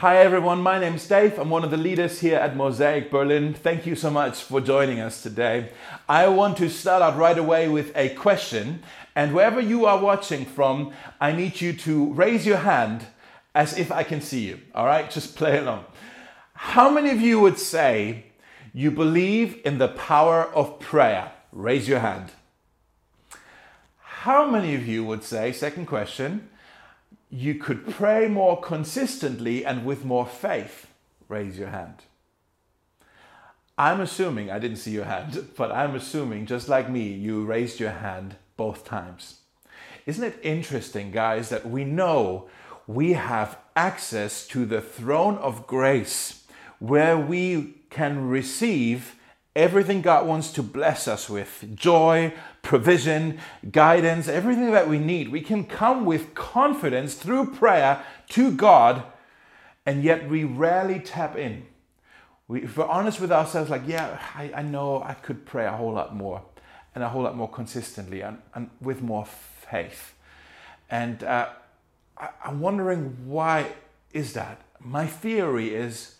Hi everyone, my name's Dave. I'm one of the leaders here at Mosaic Berlin. Thank you so much for joining us today. I want to start out right away with a question, and wherever you are watching from, I need you to raise your hand as if I can see you. All right, just play along. How many of you would say you believe in the power of prayer? Raise your hand. How many of you would say, second question, you could pray more consistently and with more faith? Raise your hand. I'm assuming, I didn't see your hand, but I'm assuming, just like me, you raised your hand both times. Isn't it interesting, guys, that we know we have access to the throne of grace where we can receive everything God wants to bless us with joy, provision, guidance, everything that we need. We can come with confidence through prayer to God, and yet we rarely tap in. We, if we're honest with ourselves, like, yeah, I, I know I could pray a whole lot more and a whole lot more consistently and, and with more faith. And uh, I, I'm wondering why is that? My theory is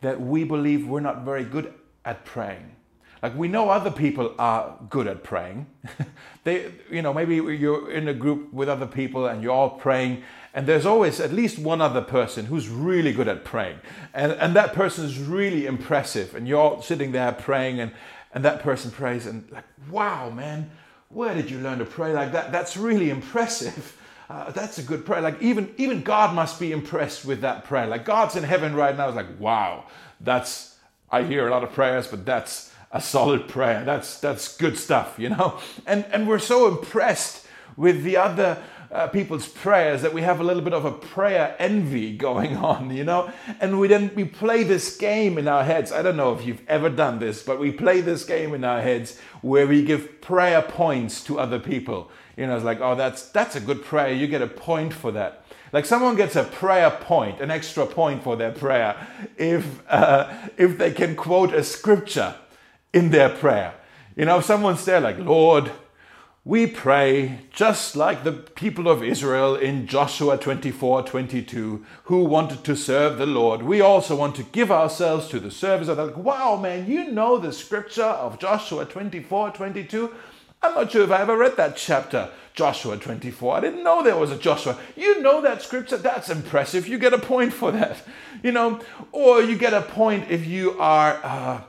that we believe we're not very good at praying. Like we know other people are good at praying. they, you know, maybe you're in a group with other people and you're all praying, and there's always at least one other person who's really good at praying, and and that person is really impressive, and you're all sitting there praying, and and that person prays, and like, wow, man, where did you learn to pray like that? That's really impressive. Uh, that's a good prayer. Like even even God must be impressed with that prayer. Like God's in heaven right now. It's like wow, that's I hear a lot of prayers, but that's a solid prayer. That's that's good stuff, you know. And and we're so impressed with the other uh, people's prayers that we have a little bit of a prayer envy going on, you know. And we then we play this game in our heads. I don't know if you've ever done this, but we play this game in our heads where we give prayer points to other people. You know, it's like, oh, that's that's a good prayer. You get a point for that. Like someone gets a prayer point, an extra point for their prayer, if uh, if they can quote a scripture in their prayer. You know, someone's there like, Lord, we pray just like the people of Israel in Joshua 24 22, who wanted to serve the Lord. We also want to give ourselves to the service of that. Wow, man, you know the scripture of Joshua 24 22? I'm not sure if I ever read that chapter, Joshua 24. I didn't know there was a Joshua. You know that scripture? That's impressive. You get a point for that. You know, or you get a point if you are. Uh,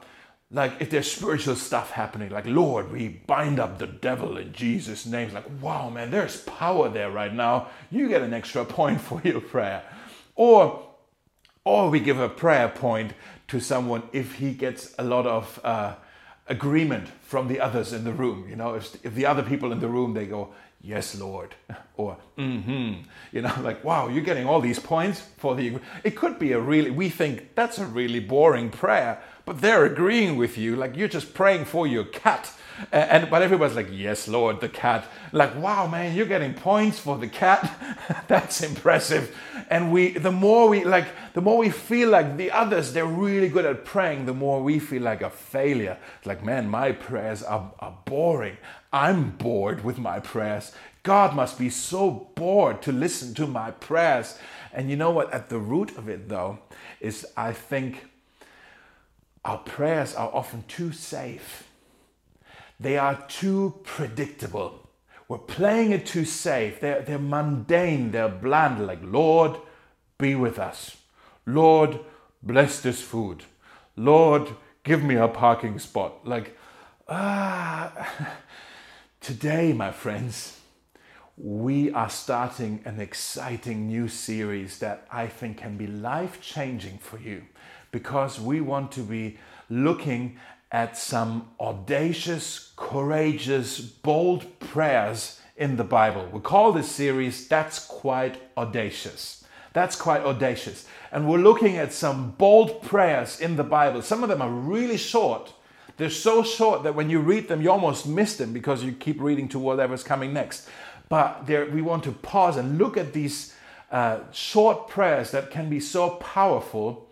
like if there's spiritual stuff happening, like Lord, we bind up the devil in Jesus' name. It's like, wow, man, there's power there right now. You get an extra point for your prayer. Or or we give a prayer point to someone if he gets a lot of uh, agreement from the others in the room. You know, if, if the other people in the room they go, yes, Lord, or mm-hmm. You know, like wow, you're getting all these points for the. It could be a really. We think that's a really boring prayer, but they're agreeing with you. Like you're just praying for your cat. And, and but everybody's like, yes, Lord, the cat. Like, wow, man, you're getting points for the cat. That's impressive. And we, the more we like, the more we feel like the others, they're really good at praying. The more we feel like a failure. Like, man, my prayers are, are boring. I'm bored with my prayers. God must be so bored to listen to my prayers. And you know what? At the root of it, though, is I think our prayers are often too safe. They are too predictable. We're playing it too safe. They're, they're mundane, they're bland, like, Lord, be with us. Lord, bless this food. Lord, give me a parking spot. Like, ah, today, my friends, we are starting an exciting new series that I think can be life changing for you because we want to be looking at some audacious, courageous, bold prayers in the Bible. We call this series That's Quite Audacious. That's quite audacious. And we're looking at some bold prayers in the Bible. Some of them are really short. They're so short that when you read them, you almost miss them because you keep reading to whatever's coming next. But we want to pause and look at these uh, short prayers that can be so powerful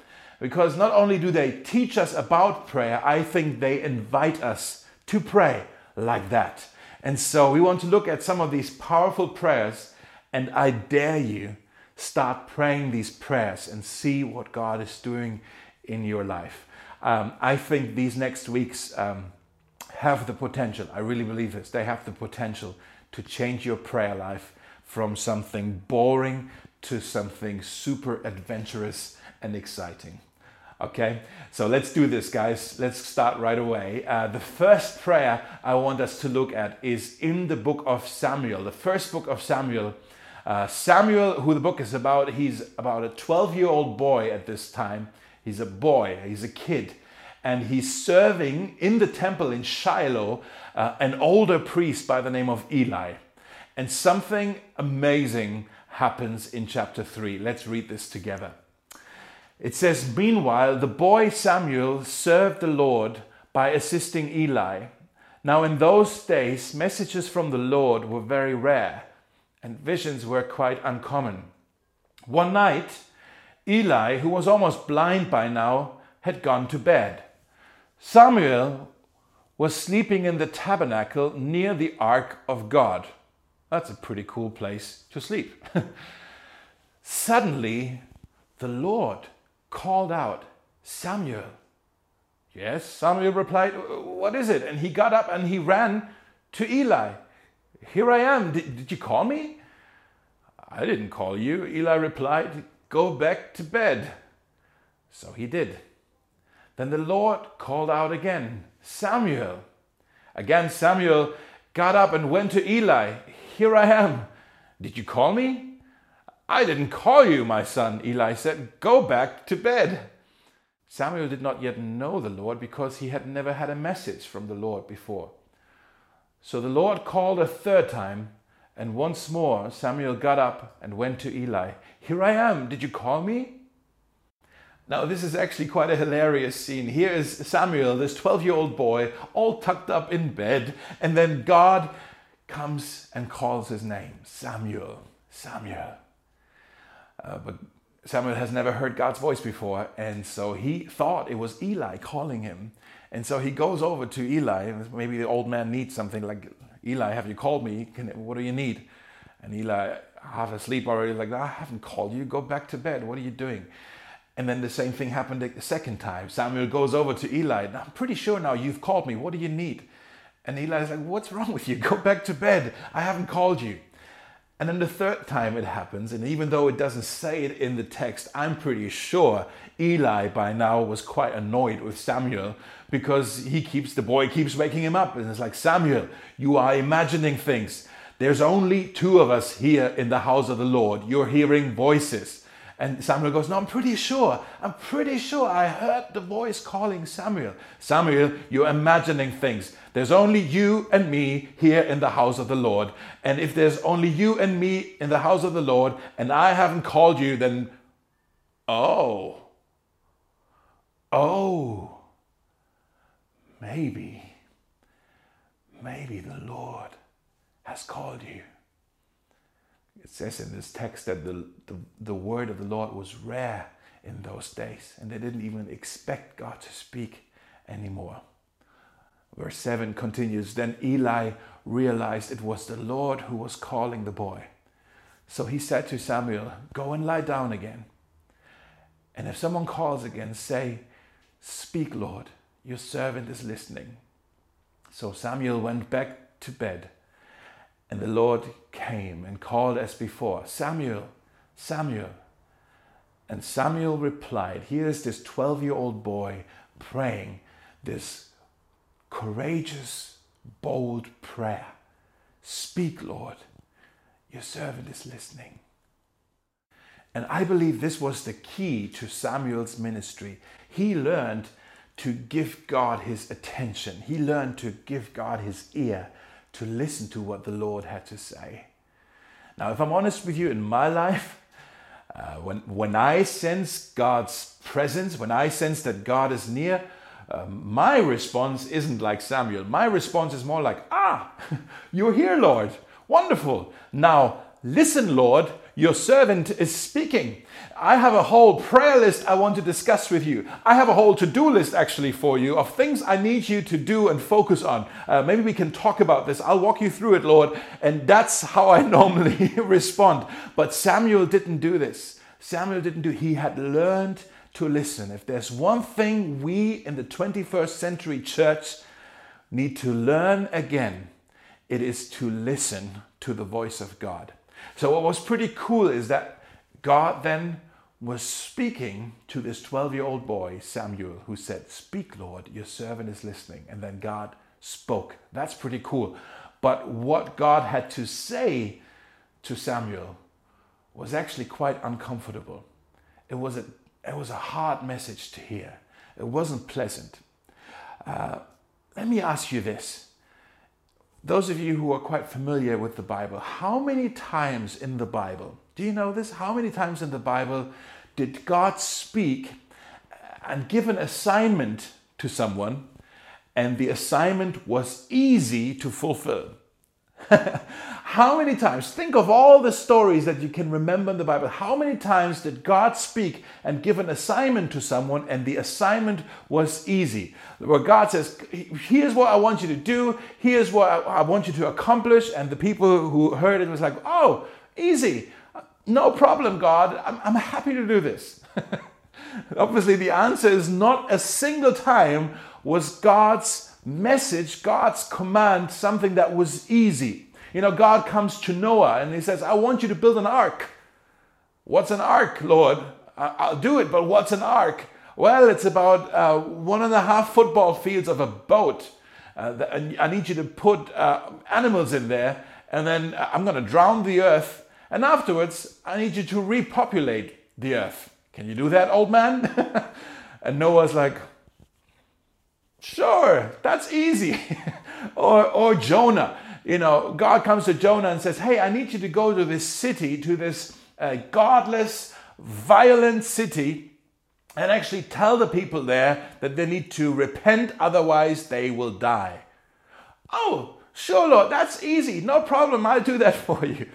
because not only do they teach us about prayer, I think they invite us to pray like that. And so we want to look at some of these powerful prayers, and I dare you start praying these prayers and see what God is doing in your life. Um, I think these next weeks um, have the potential, I really believe this, they have the potential to change your prayer life from something boring to something super adventurous and exciting. Okay, so let's do this, guys. Let's start right away. Uh, the first prayer I want us to look at is in the book of Samuel, the first book of Samuel. Uh, Samuel, who the book is about, he's about a 12 year old boy at this time. He's a boy, he's a kid, and he's serving in the temple in Shiloh uh, an older priest by the name of Eli. And something amazing happens in chapter 3. Let's read this together. It says, Meanwhile, the boy Samuel served the Lord by assisting Eli. Now, in those days, messages from the Lord were very rare, and visions were quite uncommon. One night, Eli, who was almost blind by now, had gone to bed. Samuel was sleeping in the tabernacle near the ark of God. That's a pretty cool place to sleep. Suddenly, the Lord called out, Samuel. Yes, Samuel replied, What is it? And he got up and he ran to Eli. Here I am. Did, did you call me? I didn't call you. Eli replied, Go back to bed. So he did. Then the Lord called out again, Samuel. Again, Samuel got up and went to Eli. Here I am. Did you call me? I didn't call you, my son, Eli said. Go back to bed. Samuel did not yet know the Lord because he had never had a message from the Lord before. So the Lord called a third time, and once more Samuel got up and went to Eli. Here I am. Did you call me? Now, this is actually quite a hilarious scene. Here is Samuel, this 12 year old boy, all tucked up in bed, and then God comes and calls his name Samuel, Samuel. Uh, but Samuel has never heard God's voice before, and so he thought it was Eli calling him. And so he goes over to Eli, and maybe the old man needs something like, Eli, have you called me? Can, what do you need? And Eli, half asleep already, like, I haven't called you. Go back to bed. What are you doing? And then the same thing happened the second time. Samuel goes over to Eli. I'm pretty sure now you've called me. What do you need? And Eli's like, What's wrong with you? Go back to bed. I haven't called you. And then the third time it happens, and even though it doesn't say it in the text, I'm pretty sure Eli by now was quite annoyed with Samuel because he keeps, the boy keeps waking him up. And it's like, Samuel, you are imagining things. There's only two of us here in the house of the Lord. You're hearing voices. And Samuel goes, No, I'm pretty sure. I'm pretty sure I heard the voice calling Samuel. Samuel, you're imagining things. There's only you and me here in the house of the Lord. And if there's only you and me in the house of the Lord and I haven't called you, then oh, oh, maybe, maybe the Lord has called you it says in this text that the, the, the word of the Lord was rare in those days, and they didn't even expect God to speak anymore. Verse 7 continues Then Eli realized it was the Lord who was calling the boy. So he said to Samuel, Go and lie down again. And if someone calls again, say, Speak, Lord, your servant is listening. So Samuel went back to bed. And the Lord came and called as before, Samuel, Samuel. And Samuel replied, Here is this 12 year old boy praying this courageous, bold prayer. Speak, Lord, your servant is listening. And I believe this was the key to Samuel's ministry. He learned to give God his attention, he learned to give God his ear to listen to what the Lord had to say. Now, if I'm honest with you, in my life, uh, when, when I sense God's presence, when I sense that God is near, uh, my response isn't like Samuel. My response is more like, Ah, you're here, Lord. Wonderful. Now, listen, Lord, your servant is speaking. I have a whole prayer list I want to discuss with you. I have a whole to do list actually for you of things I need you to do and focus on. Uh, maybe we can talk about this. I'll walk you through it, Lord. And that's how I normally respond. But Samuel didn't do this. Samuel didn't do He had learned to listen. If there's one thing we in the 21st century church need to learn again, it is to listen to the voice of God. So, what was pretty cool is that God then was speaking to this 12 year old boy, Samuel, who said, Speak, Lord, your servant is listening. And then God spoke. That's pretty cool. But what God had to say to Samuel was actually quite uncomfortable. It was a, it was a hard message to hear, it wasn't pleasant. Uh, let me ask you this those of you who are quite familiar with the Bible, how many times in the Bible, do you know this? How many times in the Bible did God speak and give an assignment to someone, and the assignment was easy to fulfill? how many times, think of all the stories that you can remember in the Bible, how many times did God speak and give an assignment to someone and the assignment was easy? Where God says, Here's what I want you to do, here's what I want you to accomplish, and the people who heard it was like, Oh, easy, no problem, God, I'm, I'm happy to do this. Obviously, the answer is not a single time was God's message, God's command, something that was easy. You know, God comes to Noah and he says, I want you to build an ark. What's an ark, Lord? I'll do it, but what's an ark? Well, it's about uh, one and a half football fields of a boat. Uh, I need you to put uh, animals in there, and then uh, I'm going to drown the earth. And afterwards, I need you to repopulate the earth. Can you do that, old man? and Noah's like, Sure, that's easy. or, or Jonah. You know, God comes to Jonah and says, Hey, I need you to go to this city, to this uh, godless, violent city, and actually tell the people there that they need to repent, otherwise, they will die. Oh, sure, Lord, that's easy. No problem. I'll do that for you.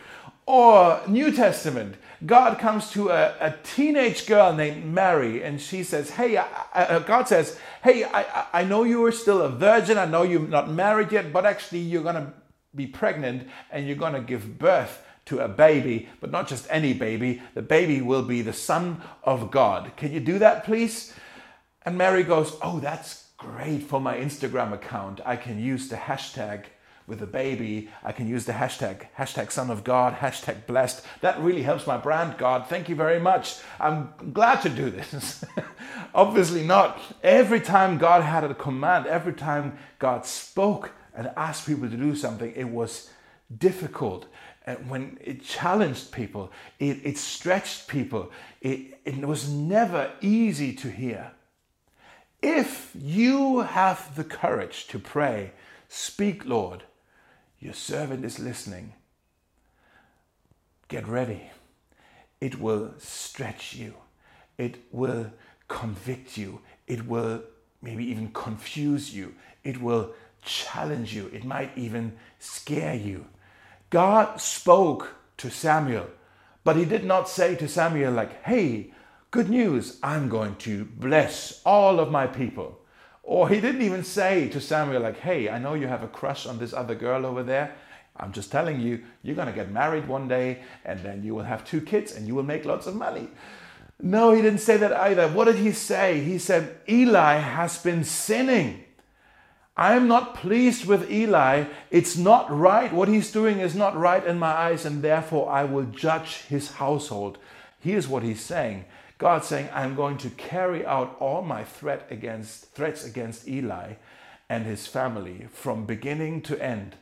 Or New Testament, God comes to a, a teenage girl named Mary and she says, Hey, I, I, uh, God says, Hey, I, I know you are still a virgin. I know you're not married yet, but actually you're going to be pregnant and you're going to give birth to a baby, but not just any baby. The baby will be the Son of God. Can you do that, please? And Mary goes, Oh, that's great for my Instagram account. I can use the hashtag with a baby, I can use the hashtag, hashtag son of God, hashtag blessed. That really helps my brand, God. Thank you very much. I'm glad to do this. Obviously not. Every time God had a command, every time God spoke and asked people to do something, it was difficult. And when it challenged people, it, it stretched people, it, it was never easy to hear. If you have the courage to pray, speak, Lord, your servant is listening. Get ready. It will stretch you. It will convict you. It will maybe even confuse you. It will challenge you. It might even scare you. God spoke to Samuel, but he did not say to Samuel, like, hey, good news, I'm going to bless all of my people. Or he didn't even say to Samuel, like, hey, I know you have a crush on this other girl over there. I'm just telling you, you're going to get married one day and then you will have two kids and you will make lots of money. No, he didn't say that either. What did he say? He said, Eli has been sinning. I am not pleased with Eli. It's not right. What he's doing is not right in my eyes, and therefore I will judge his household. Here's what he's saying God saying, I'm going to carry out all my threat against, threats against Eli and his family from beginning to end.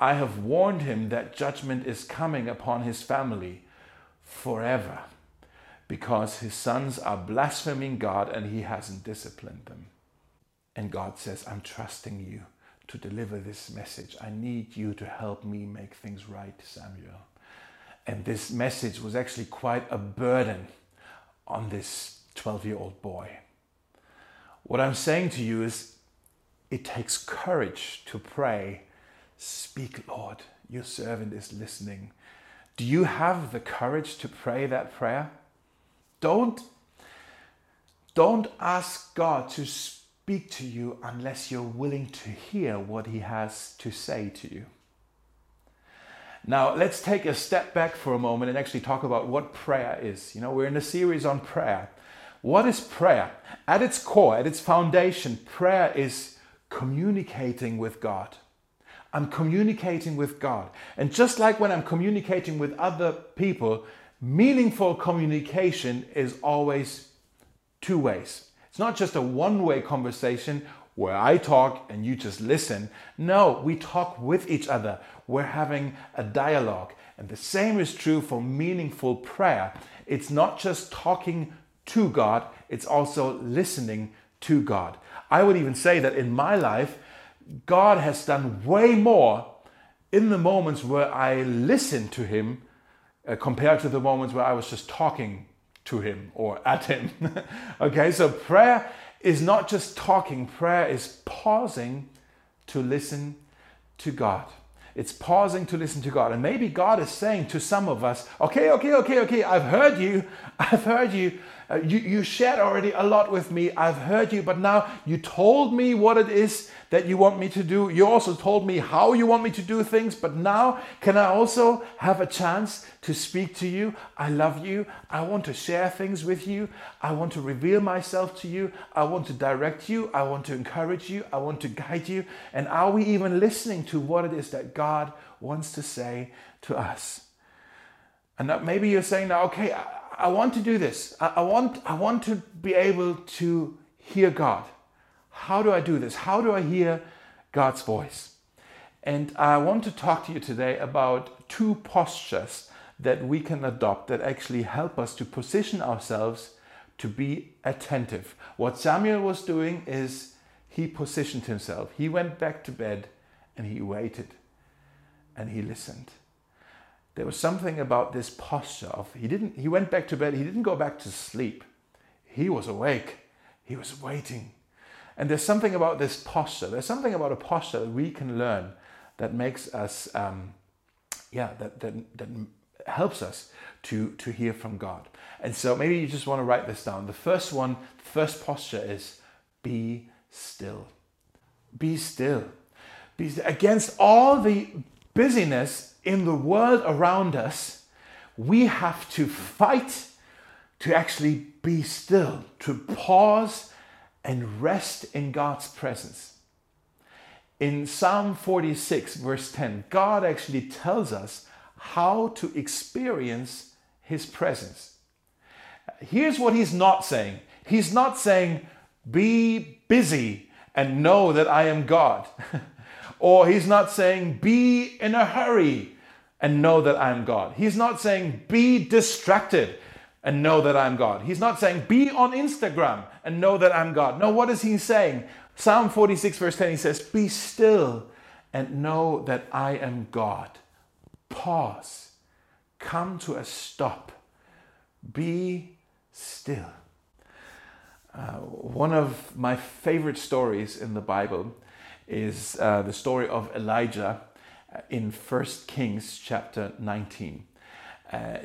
I have warned him that judgment is coming upon his family forever because his sons are blaspheming God and he hasn't disciplined them. And God says, I'm trusting you to deliver this message. I need you to help me make things right, Samuel. And this message was actually quite a burden on this 12 year old boy. What I'm saying to you is it takes courage to pray, Speak, Lord, your servant is listening. Do you have the courage to pray that prayer? Don't don't ask God to speak to you unless you're willing to hear what he has to say to you. Now, let's take a step back for a moment and actually talk about what prayer is. You know, we're in a series on prayer. What is prayer? At its core, at its foundation, prayer is communicating with God. I'm communicating with God. And just like when I'm communicating with other people, meaningful communication is always two ways. It's not just a one way conversation where I talk and you just listen. No, we talk with each other. We're having a dialogue. And the same is true for meaningful prayer. It's not just talking to God, it's also listening to God. I would even say that in my life, God has done way more in the moments where I listened to Him uh, compared to the moments where I was just talking to Him or at Him. okay, so prayer is not just talking, prayer is pausing to listen to God. It's pausing to listen to God. And maybe God is saying to some of us, okay, okay, okay, okay, I've heard you. I've heard you. Uh, you, you shared already a lot with me. I've heard you, but now you told me what it is that you want me to do. You also told me how you want me to do things, but now can I also have a chance to speak to you? I love you. I want to share things with you. I want to reveal myself to you. I want to direct you. I want to encourage you. I want to guide you. And are we even listening to what it is that God wants to say to us? And maybe you're saying now, okay, I want to do this. I, I, want, I want to be able to hear God. How do I do this? How do I hear God's voice? And I want to talk to you today about two postures that we can adopt that actually help us to position ourselves to be attentive. What Samuel was doing is he positioned himself. He went back to bed and he waited and he listened there was something about this posture of he didn't he went back to bed he didn't go back to sleep he was awake he was waiting and there's something about this posture there's something about a posture that we can learn that makes us um, yeah that, that that helps us to to hear from god. And so maybe you just want to write this down. The first one first posture is be still. Be still. Be still. against all the busyness in the world around us, we have to fight to actually be still, to pause and rest in God's presence. In Psalm 46, verse 10, God actually tells us how to experience His presence. Here's what He's not saying He's not saying, be busy and know that I am God. or He's not saying, be in a hurry and know that I'm God. He's not saying be distracted and know that I'm God. He's not saying be on Instagram and know that I'm God. No, what is he saying? Psalm 46, verse 10, he says, Be still and know that I am God. Pause. Come to a stop. Be still. Uh, one of my favorite stories in the Bible is uh, the story of Elijah in 1 Kings chapter 19. Uh,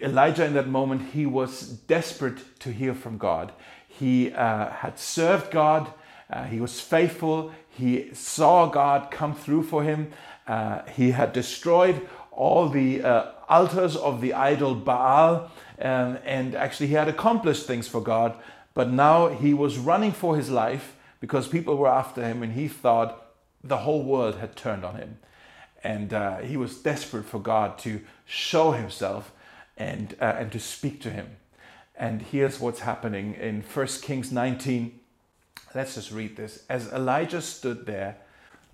Elijah, in that moment, he was desperate to hear from God. He uh, had served God, uh, he was faithful, he saw God come through for him. Uh, he had destroyed all the uh, altars of the idol Baal, um, and actually, he had accomplished things for God. But now he was running for his life because people were after him, and he thought the whole world had turned on him and uh, he was desperate for God to show himself and, uh, and to speak to him. And here's what's happening in 1 Kings 19. Let's just read this. As Elijah stood there,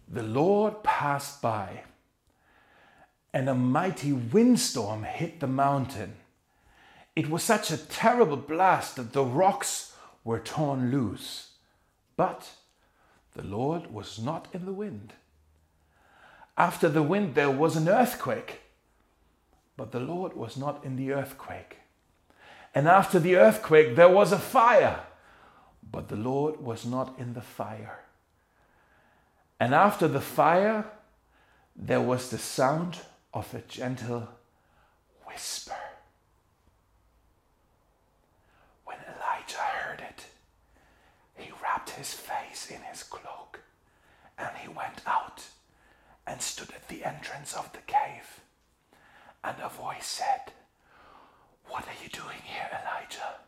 the Lord passed by, and a mighty windstorm hit the mountain. It was such a terrible blast that the rocks were torn loose. But the Lord was not in the wind. After the wind, there was an earthquake, but the Lord was not in the earthquake. And after the earthquake, there was a fire, but the Lord was not in the fire. And after the fire, there was the sound of a gentle whisper. When Elijah heard it, he wrapped his face in his cloak and he went out and stood at the entrance of the cave. And a voice said, What are you doing here, Elijah?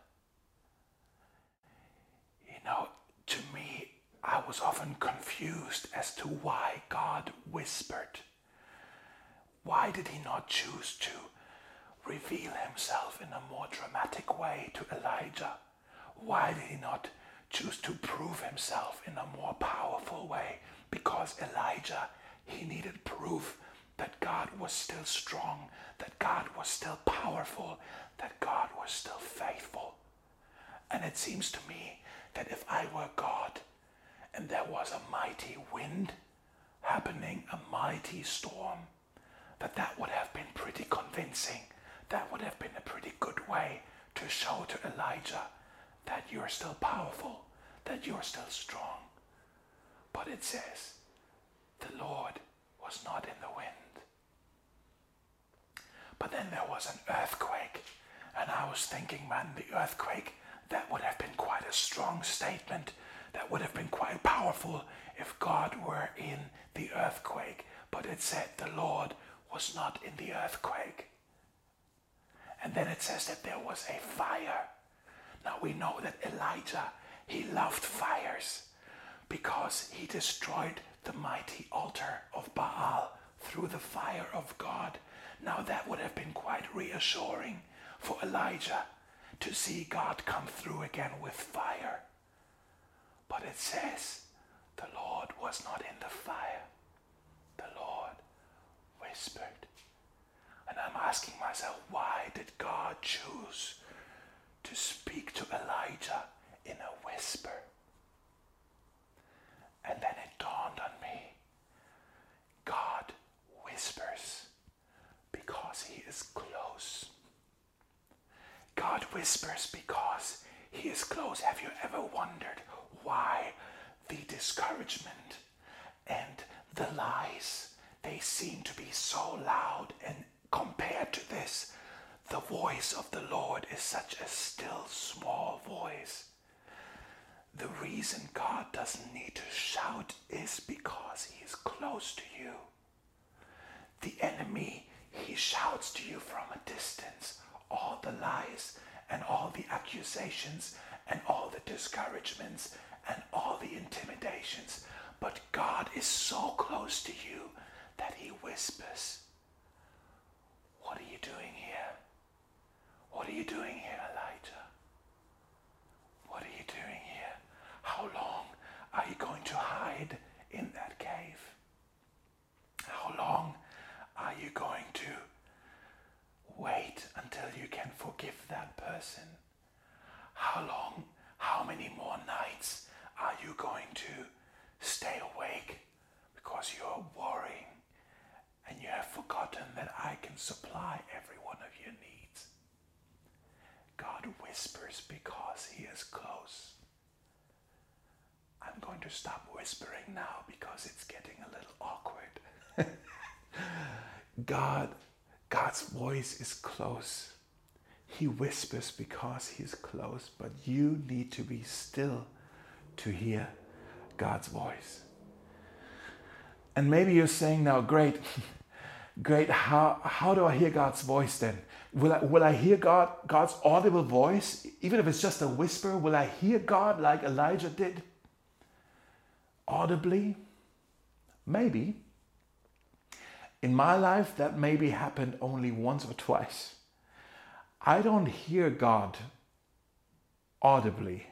You know, to me, I was often confused as to why God whispered. Why did he not choose to reveal himself in a more dramatic way to Elijah? Why did he not choose to prove himself in a more powerful way? Because Elijah, he needed proof that God was still strong, that God was still powerful, that God was still faithful. And it seems to me that if I were God and there was a mighty wind happening, a mighty storm, that that would have been pretty convincing. That would have been a pretty good way to show to Elijah that you're still powerful, that you're still strong. But it says, the Lord was not in the wind. But then there was an earthquake, and I was thinking, man, the earthquake, that would have been quite a strong statement. That would have been quite powerful if God were in the earthquake. But it said the Lord was not in the earthquake. And then it says that there was a fire. Now we know that Elijah, he loved fires because he destroyed the mighty altar of Baal through the fire of God. Now that would have been quite reassuring for Elijah to see God come through again with fire. But it says the Lord was not in the fire. The Lord whispered. And I'm asking myself, why did God choose to speak to Elijah in a whisper? And then it dawned on me God whispers because he is close. God whispers because he is close. Have you ever wondered why the discouragement and the lies they seem to be so loud and compared to this the voice of the Lord is such a still small voice. The reason God doesn't need to shout is because he is close to you. The enemy, he shouts to you from a distance all the lies and all the accusations and all the discouragements and all the intimidations. But God is so close to you that he whispers, What are you doing here? What are you doing here, Elijah? What are you doing here? How long are you going to hide in that cave? How long are you going to wait until you can forgive that person? How long, how many more nights are you going to stay awake because you're worrying and you have forgotten that I can supply every one of your needs? God whispers because He is close. I'm going to stop whispering now because it's getting a little awkward. God, God's voice is close. He whispers because He's close, but you need to be still to hear God's voice. And maybe you're saying now, great, great, how, how do I hear God's voice then? Will I, will I hear God, God's audible voice? Even if it's just a whisper, will I hear God like Elijah did? Audibly? Maybe. In my life, that maybe happened only once or twice. I don't hear God audibly.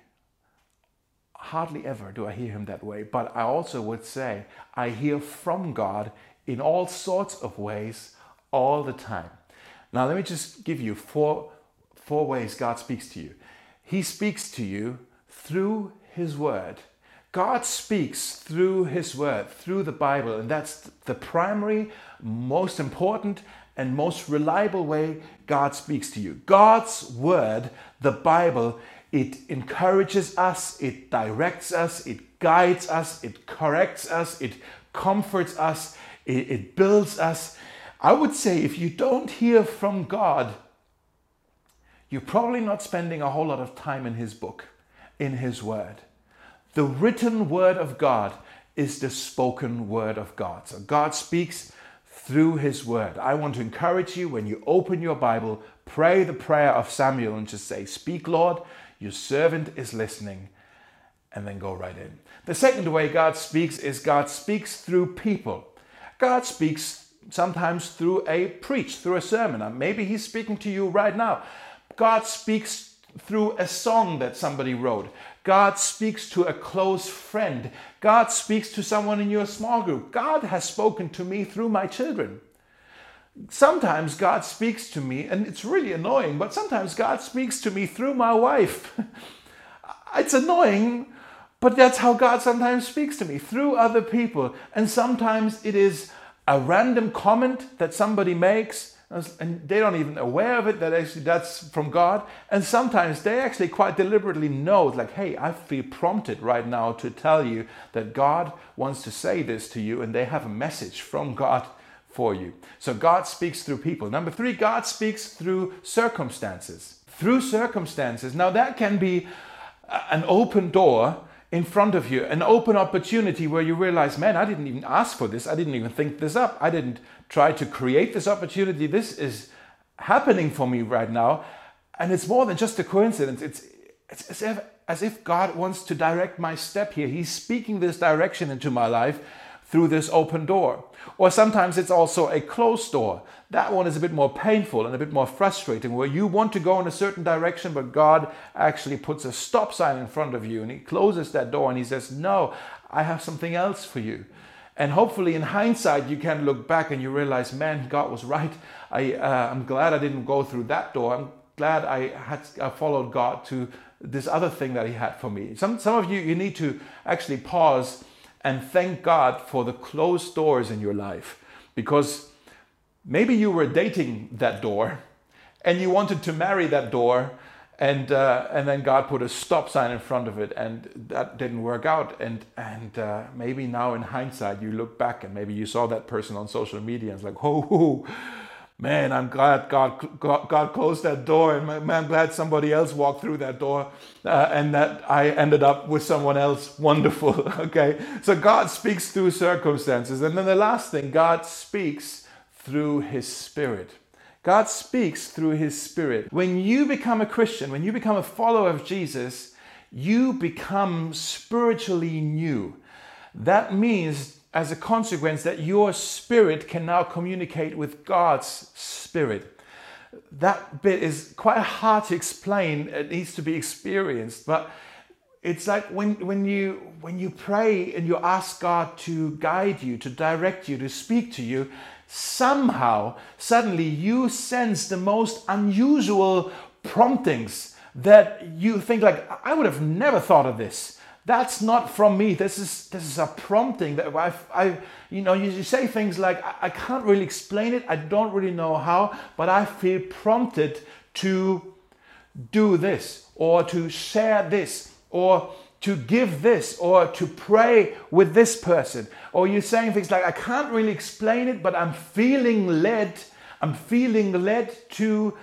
Hardly ever do I hear him that way. But I also would say I hear from God in all sorts of ways all the time. Now, let me just give you four, four ways God speaks to you. He speaks to you through His Word. God speaks through His Word, through the Bible, and that's the primary, most important, and most reliable way God speaks to you. God's Word, the Bible, it encourages us, it directs us, it guides us, it corrects us, it comforts us, it, it builds us. I would say if you don't hear from God, you're probably not spending a whole lot of time in His book, in His Word. The written Word of God is the spoken Word of God. So God speaks through His Word. I want to encourage you when you open your Bible, pray the prayer of Samuel and just say, Speak, Lord, your servant is listening, and then go right in. The second way God speaks is God speaks through people. God speaks sometimes through a preach, through a sermon. Uh, maybe He's speaking to you right now. God speaks through a song that somebody wrote. God speaks to a close friend. God speaks to someone in your small group. God has spoken to me through my children. Sometimes God speaks to me, and it's really annoying, but sometimes God speaks to me through my wife. it's annoying, but that's how God sometimes speaks to me through other people. And sometimes it is a random comment that somebody makes and they don't even aware of it that actually that's from God. And sometimes they actually quite deliberately know, like, hey, I feel prompted right now to tell you that God wants to say this to you, and they have a message from God for you. So God speaks through people. Number three, God speaks through circumstances. Through circumstances. Now that can be an open door in front of you, an open opportunity where you realize, man, I didn't even ask for this. I didn't even think this up. I didn't try to create this opportunity. This is happening for me right now. And it's more than just a coincidence. It's, it's as, if, as if God wants to direct my step here. He's speaking this direction into my life through this open door. Or sometimes it's also a closed door. That one is a bit more painful and a bit more frustrating, where you want to go in a certain direction, but God actually puts a stop sign in front of you and He closes that door and He says, No, I have something else for you. And hopefully, in hindsight, you can look back and you realize, man, God was right. I, uh, I'm glad I didn't go through that door. I'm glad I had I followed God to this other thing that He had for me. Some, some of you, you need to actually pause and thank God for the closed doors in your life. Because maybe you were dating that door and you wanted to marry that door and uh, and then God put a stop sign in front of it and that didn't work out. And and uh, maybe now in hindsight you look back and maybe you saw that person on social media and it's like oh man, I'm glad God, God, closed that door, and man, I'm glad somebody else walked through that door, uh, and that I ended up with someone else. Wonderful. okay, so God speaks through circumstances, and then the last thing, God speaks through His Spirit. God speaks through His Spirit. When you become a Christian, when you become a follower of Jesus, you become spiritually new. That means as a consequence that your spirit can now communicate with God's spirit. That bit is quite hard to explain. It needs to be experienced, but it's like when, when you when you pray and you ask God to guide you, to direct you, to speak to you, somehow suddenly you sense the most unusual promptings that you think like I would have never thought of this that's not from me. This is this is a prompting that I, I you know, you, you say things like, I, I can't really explain it. I don't really know how, but I feel prompted to do this or to share this or to give this or to pray with this person. Or you're saying things like, I can't really explain it, but I'm feeling led. I'm feeling led to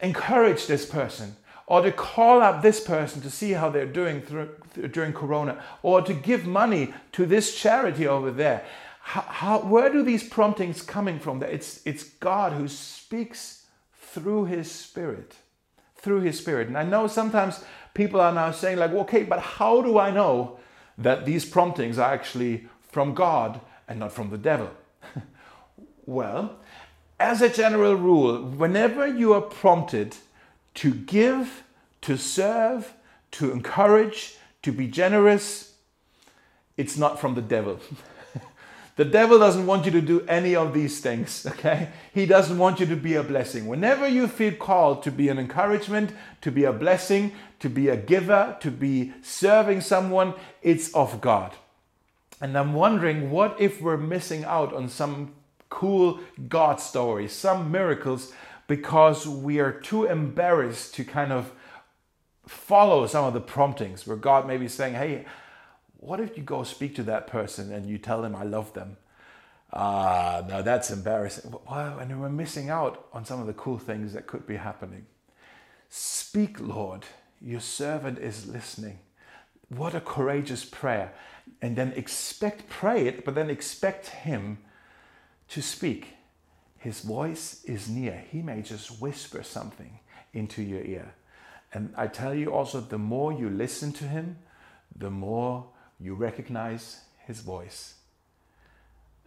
encourage this person or to call up this person to see how they're doing through, during Corona, or to give money to this charity over there. How, how, where do these promptings coming from? It's, it's God who speaks through His Spirit, through His Spirit. And I know sometimes people are now saying like, okay, but how do I know that these promptings are actually from God and not from the devil? well, as a general rule, whenever you are prompted to give, to serve, to encourage, to be generous, it's not from the devil. the devil doesn't want you to do any of these things, okay? He doesn't want you to be a blessing. Whenever you feel called to be an encouragement, to be a blessing, to be a giver, to be serving someone, it's of God. And I'm wondering what if we're missing out on some cool God stories, some miracles because we are too embarrassed to kind of follow some of the promptings where God may be saying, Hey, what if you go speak to that person and you tell them I love them? Ah, now that's embarrassing. Wow, and we're missing out on some of the cool things that could be happening. Speak, Lord, your servant is listening. What a courageous prayer. And then expect, pray it, but then expect Him to speak. His voice is near. He may just whisper something into your ear. And I tell you also, the more you listen to Him, the more you recognize His voice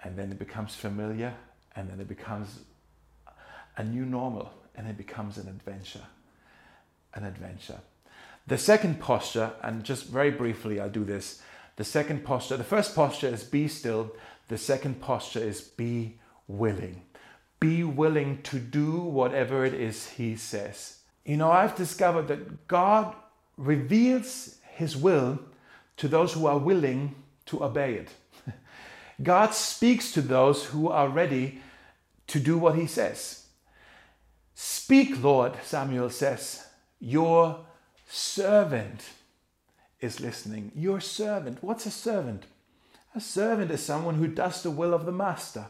and then it becomes familiar, and then it becomes a new normal, and it becomes an adventure. An adventure. The second posture, and just very briefly, I'll do this. The second posture, the first posture is be still, the second posture is be willing. Be willing to do whatever it is He says. You know, I've discovered that God reveals His will to those who are willing to obey it. God speaks to those who are ready to do what he says. Speak, Lord, Samuel says, your servant is listening. Your servant. What's a servant? A servant is someone who does the will of the master.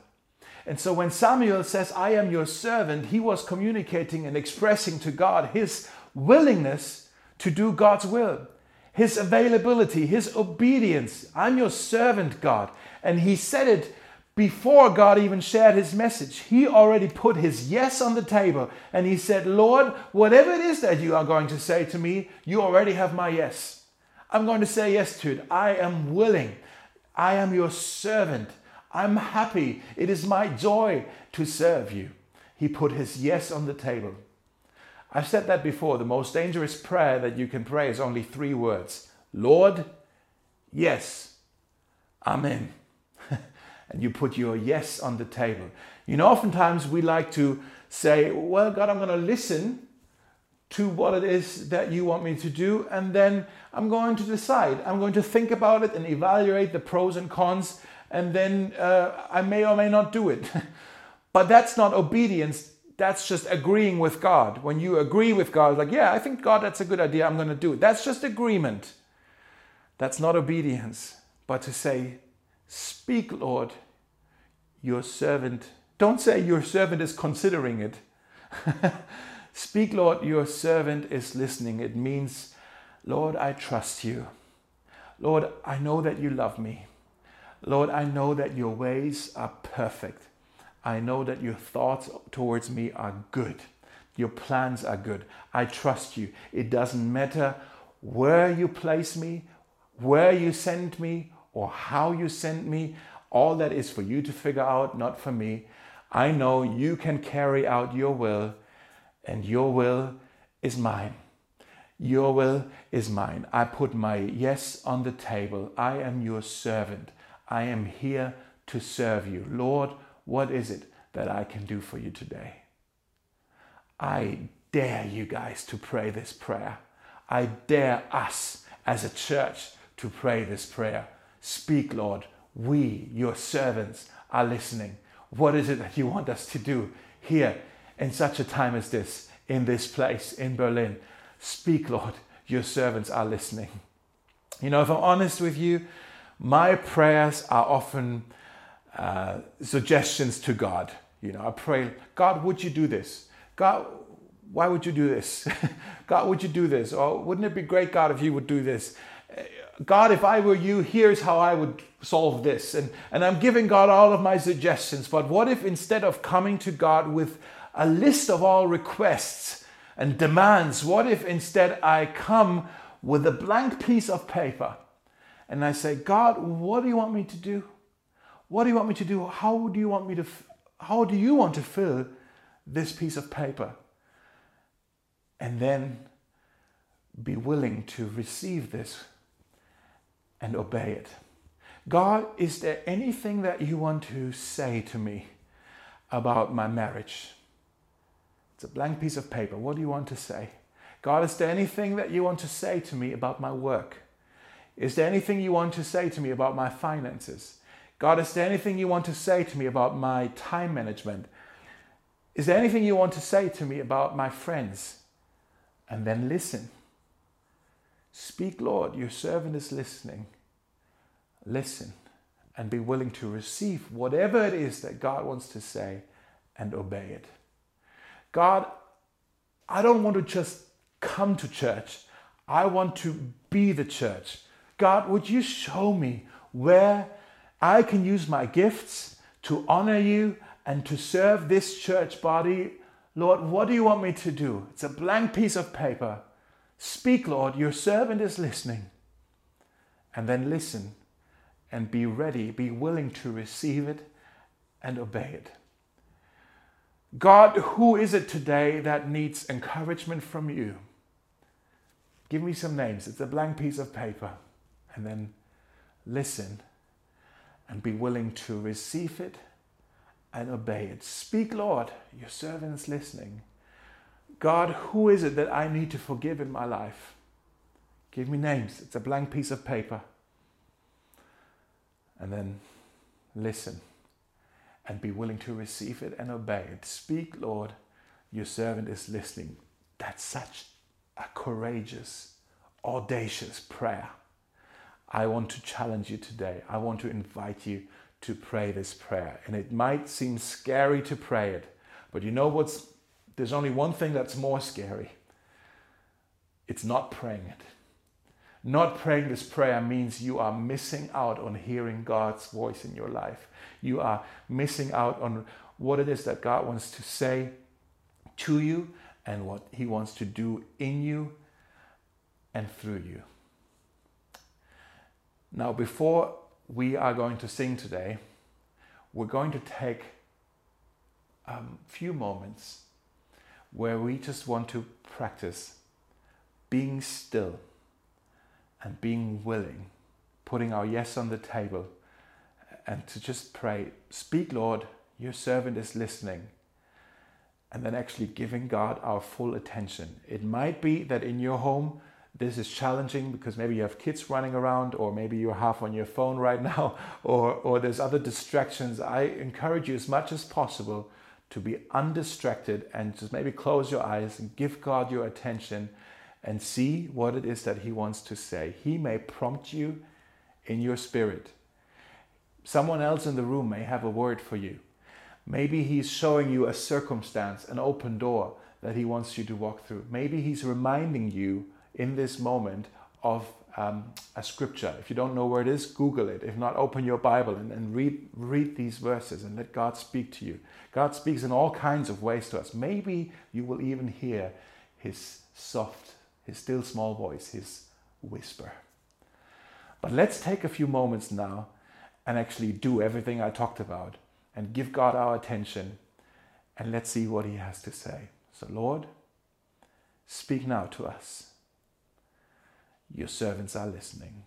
And so when Samuel says, I am your servant, he was communicating and expressing to God his willingness to do God's will, his availability, his obedience. I'm your servant, God. And he said it before God even shared his message. He already put his yes on the table and he said, Lord, whatever it is that you are going to say to me, you already have my yes. I'm going to say yes to it. I am willing. I am your servant. I'm happy. It is my joy to serve you. He put his yes on the table. I've said that before. The most dangerous prayer that you can pray is only three words Lord, yes, Amen and you put your yes on the table. You know, oftentimes we like to say, Well, God, I'm going to listen to what it is that you want me to do, and then I'm going to decide. I'm going to think about it and evaluate the pros and cons, and then uh, I may or may not do it. but that's not obedience. That's just agreeing with God. When you agree with God, like, yeah, I think God, that's a good idea. I'm going to do it. That's just agreement. That's not obedience. But to say, Speak, Lord, your servant. Don't say your servant is considering it. Speak, Lord, your servant is listening. It means, Lord, I trust you. Lord, I know that you love me. Lord, I know that your ways are perfect. I know that your thoughts towards me are good. Your plans are good. I trust you. It doesn't matter where you place me, where you send me, or how you send me. All that is for you to figure out, not for me. I know you can carry out your will, and your will is mine. Your will is mine. I put my yes on the table. I am your servant. I am here to serve you. Lord, what is it that I can do for you today? I dare you guys to pray this prayer. I dare us as a church to pray this prayer. Speak, Lord. We, your servants, are listening. What is it that you want us to do here in such a time as this, in this place, in Berlin? Speak, Lord. Your servants are listening. You know, if I'm honest with you, my prayers are often uh, suggestions to God. You know, I pray, God, would you do this? God, why would you do this? God, would you do this? Or wouldn't it be great, God, if you would do this? God, if I were you, here's how I would solve this. And, and I'm giving God all of my suggestions. But what if instead of coming to God with a list of all requests and demands, what if instead I come with a blank piece of paper and I say, God, what do you want me to do? What do you want me to do? How do you want me to, how do you want to fill this piece of paper? And then be willing to receive this and obey it. God, is there anything that you want to say to me about my marriage? It's a blank piece of paper. What do you want to say? God, is there anything that you want to say to me about my work? Is there anything you want to say to me about my finances? God, is there anything you want to say to me about my time management? Is there anything you want to say to me about my friends? And then listen. Speak, Lord, your servant is listening. Listen and be willing to receive whatever it is that God wants to say and obey it. God, I don't want to just come to church. I want to be the church. God, would you show me where I can use my gifts to honor you and to serve this church body? Lord, what do you want me to do? It's a blank piece of paper. Speak, Lord, your servant is listening. And then listen and be ready, be willing to receive it and obey it. God, who is it today that needs encouragement from you? Give me some names. It's a blank piece of paper. And then listen and be willing to receive it and obey it. Speak, Lord, your servant is listening. God, who is it that I need to forgive in my life? Give me names. It's a blank piece of paper. And then listen and be willing to receive it and obey it. Speak, Lord, your servant is listening. That's such a courageous, audacious prayer. I want to challenge you today. I want to invite you to pray this prayer. And it might seem scary to pray it, but you know what's there's only one thing that's more scary. It's not praying it. Not praying this prayer means you are missing out on hearing God's voice in your life. You are missing out on what it is that God wants to say to you and what He wants to do in you and through you. Now, before we are going to sing today, we're going to take a um, few moments where we just want to practice being still and being willing, putting our yes on the table, and to just pray, Speak, Lord, your servant is listening. And then actually giving God our full attention. It might be that in your home, this is challenging because maybe you have kids running around, or maybe you're half on your phone right now, or, or there's other distractions. I encourage you as much as possible to be undistracted and just maybe close your eyes and give God your attention and see what it is that He wants to say. He may prompt you in your spirit. Someone else in the room may have a word for you. Maybe He's showing you a circumstance, an open door that He wants you to walk through. Maybe He's reminding you in this moment of um, a scripture. If you don't know where it is, Google it. If not, open your Bible and, and read, read these verses and let God speak to you. God speaks in all kinds of ways to us. Maybe you will even hear His soft his still small voice, his whisper. But let's take a few moments now and actually do everything I talked about and give God our attention and let's see what he has to say. So, Lord, speak now to us. Your servants are listening.